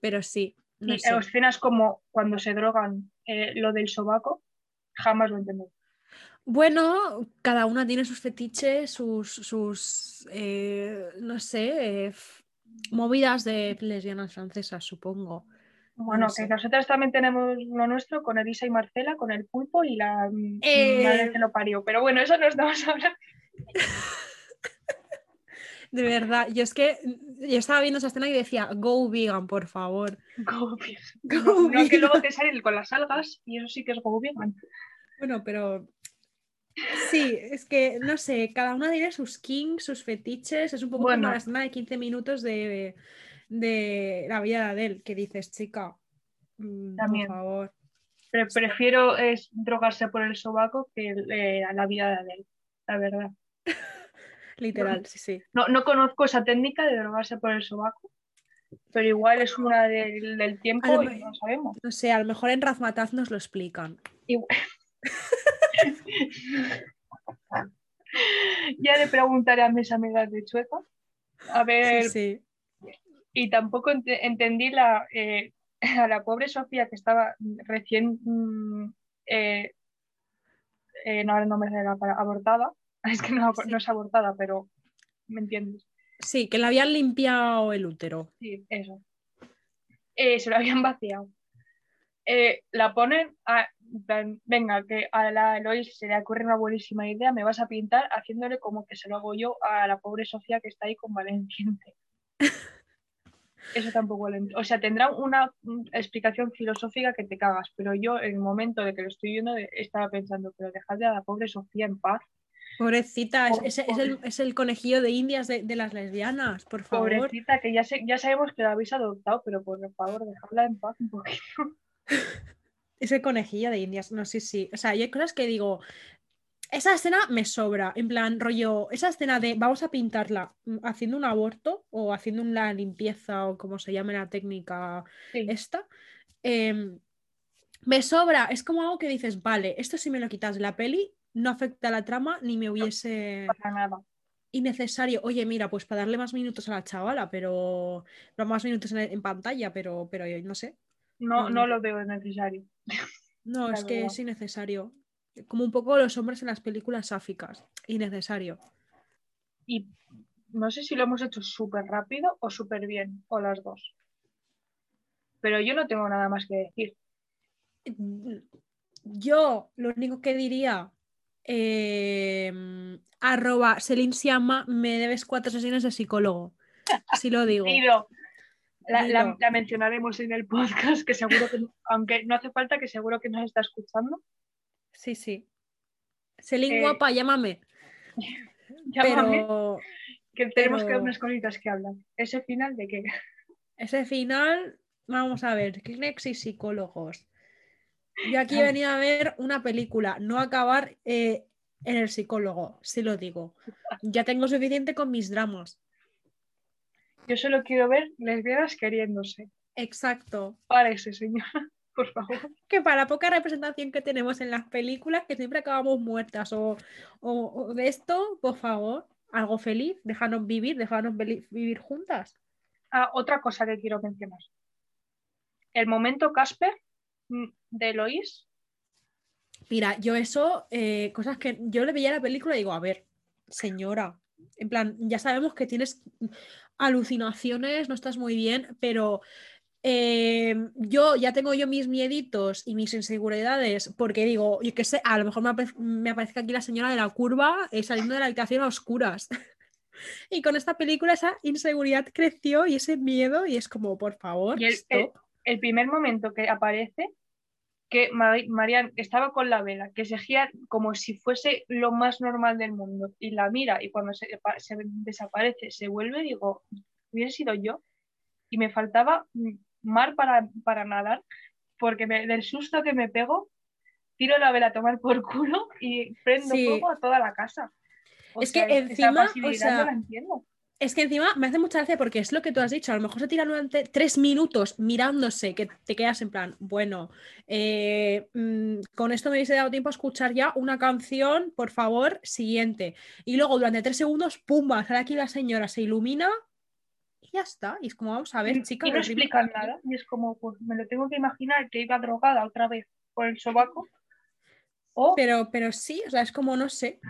Pero sí, no y sé. escenas como cuando se drogan eh, lo del sobaco, jamás lo entendí. Bueno, cada una tiene sus fetiches, sus, sus eh, no sé, eh, movidas de lesbianas francesas, supongo. Bueno, No que nosotras también tenemos lo nuestro con Elisa y Marcela, con el pulpo y la Eh. madre que lo parió. Pero bueno, eso no estamos hablando. De verdad, yo es que yo estaba viendo esa escena y decía, go vegan, por favor. Go vegan. Go No, no, que luego te salen con las algas y eso sí que es go vegan. Bueno, pero sí, es que no sé, cada una tiene sus kinks, sus fetiches. Es un poco Bueno. como la escena de 15 minutos de, de la vida de Adele, que dices, chica, mm, También. por favor. Pre- prefiero es drogarse por el sobaco que eh, la vida de Adele, la verdad. Literal, sí, sí. No, no conozco esa técnica de drogarse por el sobaco, pero igual es una del, del tiempo y no sabemos. No sé, a lo mejor en Razmataz nos lo explican. Igual- ya le preguntaré a mis amigas de Chueca. A ver, Sí, sí. y tampoco ente- entendí la, eh, a la pobre Sofía que estaba recién mm, eh, eh, no, ahora no me sale la palabra, abortada. Es que no, Sí. no es abortada, pero ¿me entiendes? Sí, que le habían limpiado el útero. Sí, eso. Eh, se lo habían vaciado. Eh, la ponen a, venga, que a la Eloís se le ocurre una buenísima idea, me vas a pintar haciéndole como que se lo hago yo a la pobre Sofía que está ahí con Valenciente. Eso tampoco lo entiendo. O sea, tendrá una mm, explicación filosófica que te cagas, pero yo en el momento de que lo estoy viendo eh, estaba pensando, pero dejad a la pobre Sofía en paz. Pobrecita, es, es- es el, es el conejillo de indias de, de las lesbianas, por favor. Pobrecita, que ya, sé, ya sabemos que la habéis adoptado, pero por favor, dejadla en paz un poquito. Es el conejillo de indias, no sé sí. O sea, hay cosas que digo, esa escena me sobra, en plan, rollo, esa escena de vamos a pintarla mm, haciendo un aborto o haciendo una limpieza o como se llame la técnica Sí. esta, em, me sobra, es como algo que dices, vale, esto si me lo quitas de la peli, no afecta a la trama ni me hubiese para nada. innecesario. Oye, mira, pues para darle más minutos a la chavala, pero no más minutos en, en pantalla, pero, pero no sé. No, No, lo veo necesario. No, La es que es innecesario. Como un poco los hombres en las películas sáficas. Innecesario. Y no sé si lo hemos hecho súper rápido o súper bien, o las dos. Pero yo no tengo nada más que decir. Yo lo único que diría, eh, arroba Selin Siama, me debes cuatro sesiones de psicólogo. Así lo digo. La, la- Dilo. la mencionaremos en el podcast, que seguro que, aunque no hace falta, que seguro que nos está escuchando. Sí, sí. Selin Eh, guapa, llámame. Llámame, Pero que tenemos que pero- dar unas cositas que hablan. ¿Ese final de qué? ese final, vamos a ver, Kleenex y psicólogos. Yo aquí venido a ver una película, no acabar eh, en el psicólogo, sí lo digo. Ya tengo suficiente con mis dramas. Yo solo quiero ver lesbianas queriéndose. Exacto. Para ese señor, por favor. Que para la poca representación que tenemos en las películas, que siempre acabamos muertas o, o- o de esto, por favor, algo feliz, déjanos vivir, déjanos vivir juntas. Ah, otra cosa que quiero mencionar. El momento Casper mm, de Eloís Mira, yo eso, eh, cosas que yo le veía la película y digo, a ver, señora, en plan, ya sabemos que tienes alucinaciones, no estás muy bien, pero eh, yo ya tengo yo mis mieditos y mis inseguridades, porque digo, yo qué sé, a lo mejor me, me aparezca aquí la señora de la curva eh, saliendo de la habitación a oscuras. y con esta película esa inseguridad creció y ese miedo, y es como, por favor, Y el primer momento que aparece que Marian estaba con la vela, que seguía como si fuese lo más normal del mundo, y la mira y cuando se, desaparece, se vuelve, digo, hubiera sido yo, y me faltaba mar para, para nadar, porque del susto que me pego, tiro la vela a tomar por culo y prendo fuego a toda la casa. es que encima, o sea, no entiendo. Es que encima me hace mucha gracia porque es lo que tú has dicho. A lo mejor se tira durante tres minutos mirándose, que te quedas en plan, bueno, eh, mm, con esto me hubiese dado tiempo a escuchar ya una canción, por favor, siguiente. Y luego durante tres segundos, ¡pumba! Sale aquí la señora, se ilumina y ya está. Y es como, vamos a ver, chica. Y no explican nada. Y es como, pues me lo tengo que imaginar que iba drogada otra vez por el sobaco. Pero, pero sí, o sea, es como, no sé,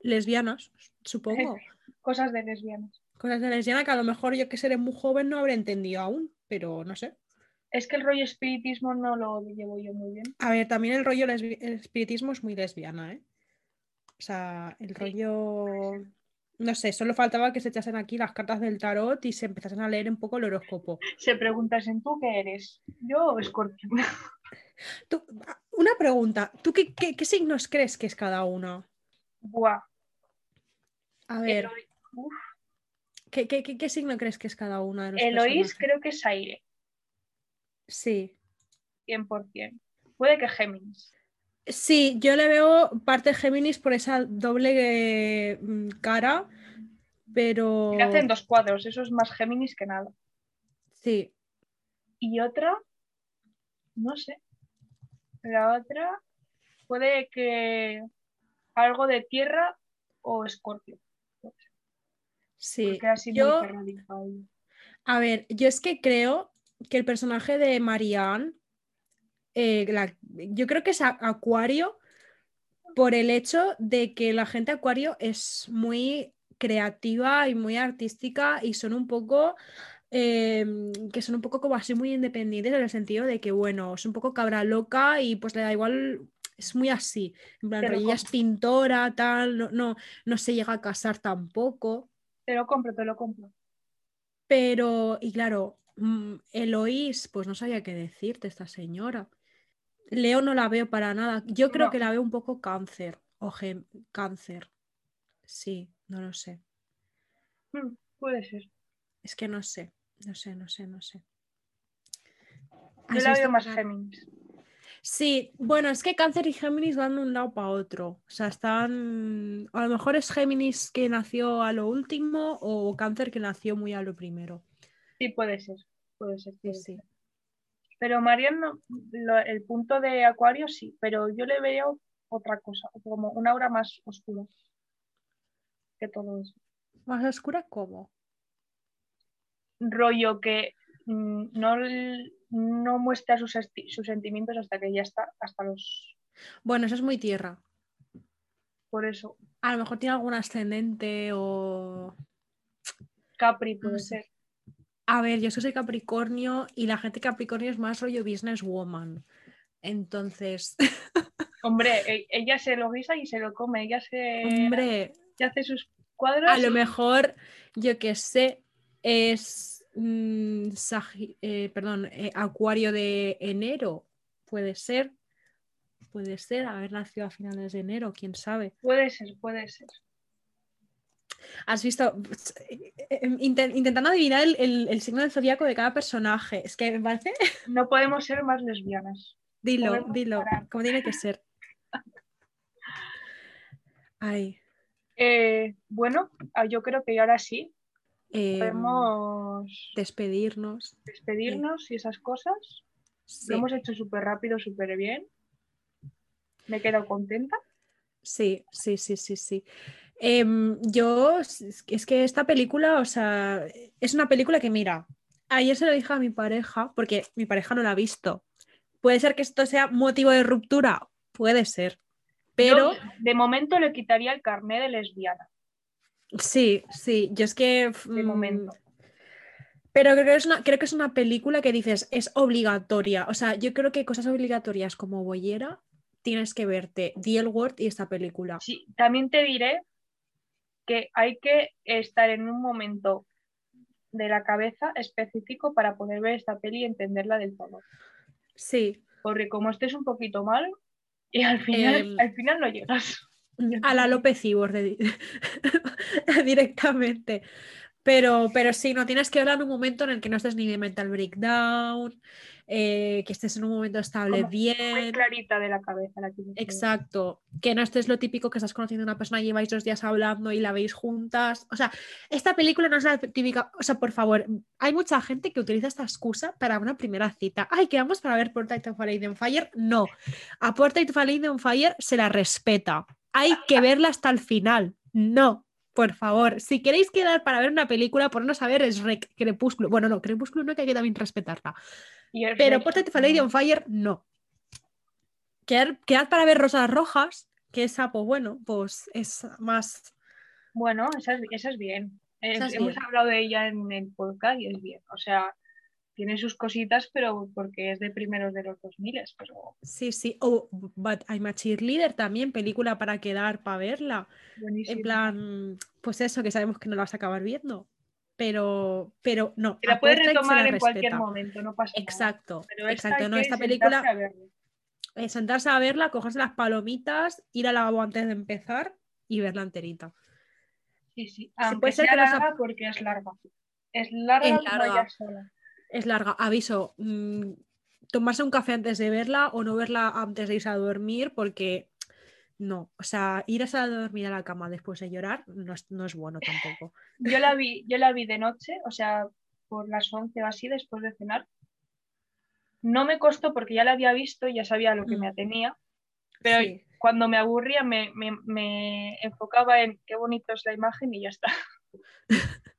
lesbianas, supongo. Cosas de lesbianas cosas de lesbiana que a lo mejor yo que seré muy joven no habré entendido aún, pero no sé. Es que el rollo espiritismo no lo llevo yo muy bien. A ver, también el rollo espiritismo es muy lesbiana, ¿eh? O sea, el rollo. No sé, solo faltaba que se echasen aquí las cartas del tarot y se empezasen a leer un poco el horóscopo. Se preguntasen tú qué eres, yo o escorpión. una pregunta, ¿tú qué, signos crees que es cada uno? Buah. A ver. ¿Qué, signo crees que es cada una de los Eloís creo que es aire. Sí. 100%. Puede que Géminis. Sí, yo le veo parte Géminis por esa doble mm, cara, pero... Le hacen dos cuadros, eso es más Géminis que nada. Sí. Y otra, no sé. La otra puede que algo de tierra o escorpio. Sí, yo, a ver, yo es que creo que el personaje de Marianne, eh, yo creo que es Acuario por el hecho de que la gente Acuario es muy creativa y muy artística y son un poco em, que son un poco como así muy independientes en el sentido de que bueno, es un poco cabra loca y pues le da igual es muy así. En plan, ella es pintora, tal, no, no, no se llega a casar tampoco. Te lo compro, te lo compro. Pero, y claro, mm, Eloís, pues no sabía qué decirte esta señora. Leo no la veo para nada. Yo creo que la veo un poco cáncer. O cáncer. Sí, no lo sé. Mm, puede ser. Es que no sé. No sé, no sé, no sé. Yo la veo más Géminis. Sí, bueno, es que Cáncer y Géminis van de un lado para otro. O sea, están. A lo mejor es Géminis que nació a lo último o Cáncer que nació muy a lo primero. Sí, puede ser. Puede ser. Sí, sí. Pero Mariano, el punto de Acuario sí, pero yo le veo otra cosa, como una aura más oscura que todo eso. ¿Más oscura cómo? Rollo que no no muestra sus, sentimientos hasta que ya está, hasta los... Bueno, eso es muy tierra. Por eso. A lo mejor tiene algún ascendente o... Capri puede ser. A ver, yo soy Capricornio y la gente Capricornio es más rollo businesswoman. Entonces. Hombre, e, ella se lo guisa y se lo come. Ella se. Hombre. hace sus cuadros. A lo mejor, yo que sé, es Mm, eh, perdón, eh, Acuario de enero, puede ser, puede ser, haber nacido a finales de enero, quién sabe. Puede ser, puede ser. Has visto, eh, intentando adivinar el, signo del zodiaco de cada personaje, es que me parece... No podemos ser más lesbianas. Dilo, dilo, como tiene que ser. Ay. bueno, ah, yo creo que ahora sí Em, Podemos despedirnos. Despedirnos y esas cosas. Lo hemos hecho súper rápido, súper bien. Me he quedado contenta. Sí, sí, sí, sí, sí. Em, yo, es que esta película, o sea, es una película que, mira, ayer se lo dije a mi pareja, porque mi pareja no la ha visto. Puede ser que esto sea motivo de ruptura, puede ser. Pero. de momento le quitaría el carnet de lesbiana. Sí, sí, yo es que... De mm, momento. Pero creo que, es una, creo que es una película que dices, es obligatoria. O sea, yo creo que cosas obligatorias como Boyera tienes que verte The L y esta película. Sí, también te diré que hay que estar en un momento de la cabeza específico para poder ver esta peli y entenderla del todo. Sí, porque como estés un poquito mal, y al final, al final no llegas. A la López Ibor directamente. Pero, pero sí, no tienes que hablar en un momento en el que no estés ni de mental breakdown, eh, que estés en un momento estable Como Muy bien. clarita de la cabeza la que. Exacto, que no estés lo típico que estás conociendo a una persona y lleváis dos días hablando y la veis juntas. O sea, esta película no es la típica, o sea, por favor, hay mucha gente que utiliza esta excusa para una primera cita. Ay, que vamos para ver Portrait of a Lady on Fire. No, a Portrait of a Lady on Fire se la respeta. Hay que verla hasta el final. No, por favor, si queréis quedar para ver una película, ponernos a ver es Rec, Crepúsculo. Bueno, no, Crepúsculo no, que hay que también respetarla. Pero Portrait of a Lady on Fire, no. Quedar, quedar para ver Rosas Rojas, que esa, pues bueno, pues es más. Bueno, esa es, esa es bien. Esa es hemos bien. hablado de ella en el podcast y es bien. O sea, tiene sus cositas, pero porque es de primeros de los 2000, pero Sí, sí. O But I'm a Cheerleader también, película para quedar para verla. buenísimo. En plan, pues eso, que sabemos que no la vas a acabar viendo. Pero, pero no. La puedes se retomar la en cualquier momento, no pasa nada. Exacto, Pero esta exacto. No, esta película, a eh, sentarse a verla, cogerse las palomitas, ir al lavabo antes de empezar y verla enterita. Sí, sí. Aunque puede ser sea que larga porque es larga. Es larga, Es larga. sola. Es larga. Aviso, mm, tomarse un café antes de verla o no verla antes de irse a dormir porque no, o sea, ir a dormir a la cama después de llorar no es, no es bueno tampoco. Yo la vi, yo la vi de noche, o sea, por las 11 o así, después de cenar. No me costó porque ya la había visto y ya sabía lo que Mm. me atenía, pero Sí. cuando me aburría me, me- me enfocaba en qué bonito es la imagen y ya está.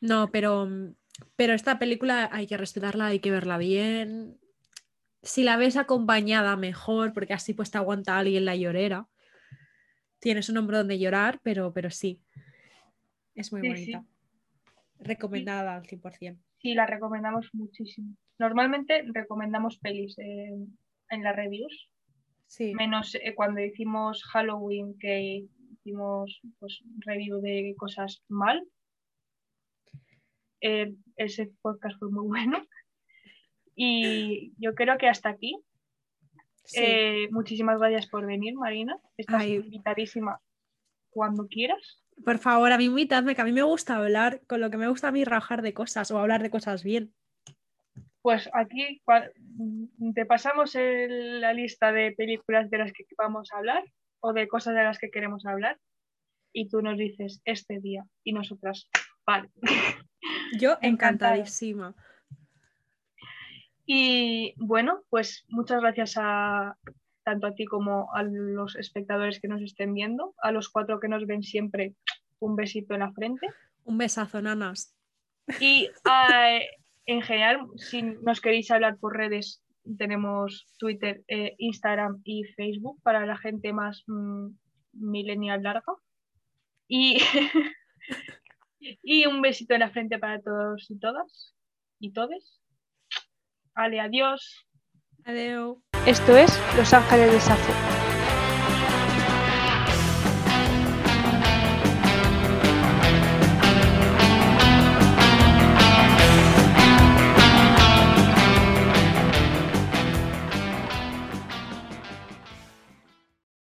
No, pero, mm, pero esta película hay que respetarla, hay que verla bien. Si la ves acompañada, mejor, porque así pues te aguanta alguien la llorera. Tienes un hombro donde llorar, pero, pero sí. Es muy Sí, bonita. Recomendada al 100%. Sí, la recomendamos muchísimo. Normalmente recomendamos pelis en, en las reviews, Sí. menos eh, cuando hicimos Halloween, que hicimos pues, review de cosas mal. Eh, ese podcast fue muy bueno. Y yo creo que hasta aquí. sí. Eh, muchísimas gracias por venir, Marina. Estás Ay. invitadísima cuando quieras. Por favor, a mí invitadme, que a mí me gusta hablar, con lo que me gusta a mí rajar de cosas o hablar de cosas bien. Pues aquí te pasamos el- la lista de películas de las que vamos a hablar o de cosas de las que queremos hablar y tú nos dices este día y nosotras, vale. Yo encantadísima. Y bueno, pues muchas gracias a tanto a ti como a los espectadores que nos estén viendo, a los cuatro que nos ven siempre, un besito en la frente. Un besazo, nanas. Y ah, en general, si nos queréis hablar por redes, tenemos Twitter, eh, Instagram y Facebook para la gente más mm, millennial larga. Y, y un besito en la frente para todos y todas y todes. Ale, adiós. Adiós. Esto es Los Ángeles de Safo.